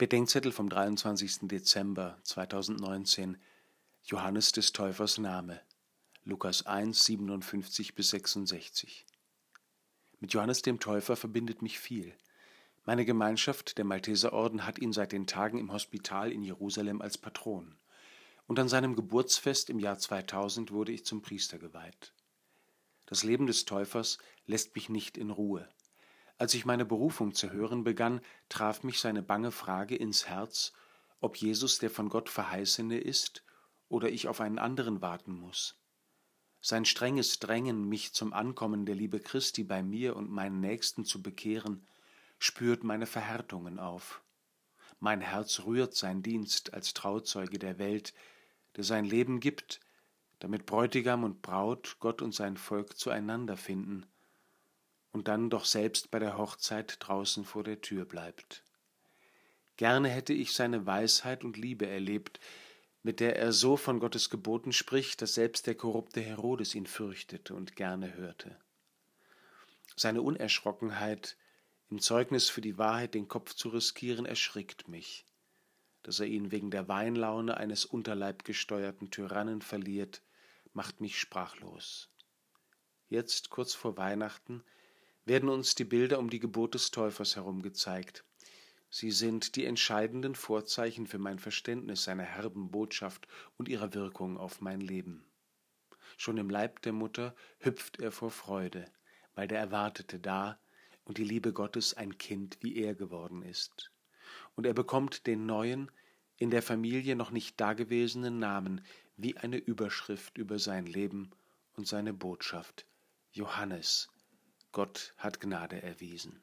Bedenkzettel vom 23. Dezember 2019 Johannes des Täufers Name Lukas 1, 57 bis 66 Mit Johannes dem Täufer verbindet mich viel. Meine Gemeinschaft, der Malteserorden, hat ihn seit den Tagen im Hospital in Jerusalem als Patron. Und an seinem Geburtsfest im Jahr 2000 wurde ich zum Priester geweiht. Das Leben des Täufers lässt mich nicht in Ruhe. Als ich meine Berufung zu hören begann, traf mich seine bange Frage ins Herz, ob Jesus der von Gott Verheißene ist oder ich auf einen anderen warten muss. Sein strenges Drängen, mich zum Ankommen der Liebe Christi bei mir und meinen Nächsten zu bekehren, spürt meine Verhärtungen auf. Mein Herz rührt sein Dienst als Trauzeuge der Welt, der sein Leben gibt, damit Bräutigam und Braut, Gott und sein Volk zueinander finden und dann doch selbst bei der Hochzeit draußen vor der Tür bleibt. Gerne hätte ich seine Weisheit und Liebe erlebt, mit der er so von Gottes Geboten spricht, dass selbst der korrupte Herodes ihn fürchtete und gerne hörte. Seine Unerschrockenheit, im Zeugnis für die Wahrheit den Kopf zu riskieren, erschrickt mich. Dass er ihn wegen der Weinlaune eines unterleibgesteuerten Tyrannen verliert, macht mich sprachlos. Jetzt, kurz vor Weihnachten, werden uns die Bilder um die Geburt des Täufers herum gezeigt. Sie sind die entscheidenden Vorzeichen für mein Verständnis seiner herben Botschaft und ihrer Wirkung auf mein Leben. Schon im Leib der Mutter hüpft er vor Freude, weil der Erwartete da und die Liebe Gottes ein Kind wie er geworden ist. Und er bekommt den neuen, in der Familie noch nicht dagewesenen Namen wie eine Überschrift über sein Leben und seine Botschaft Johannes, Gott hat Gnade erwiesen.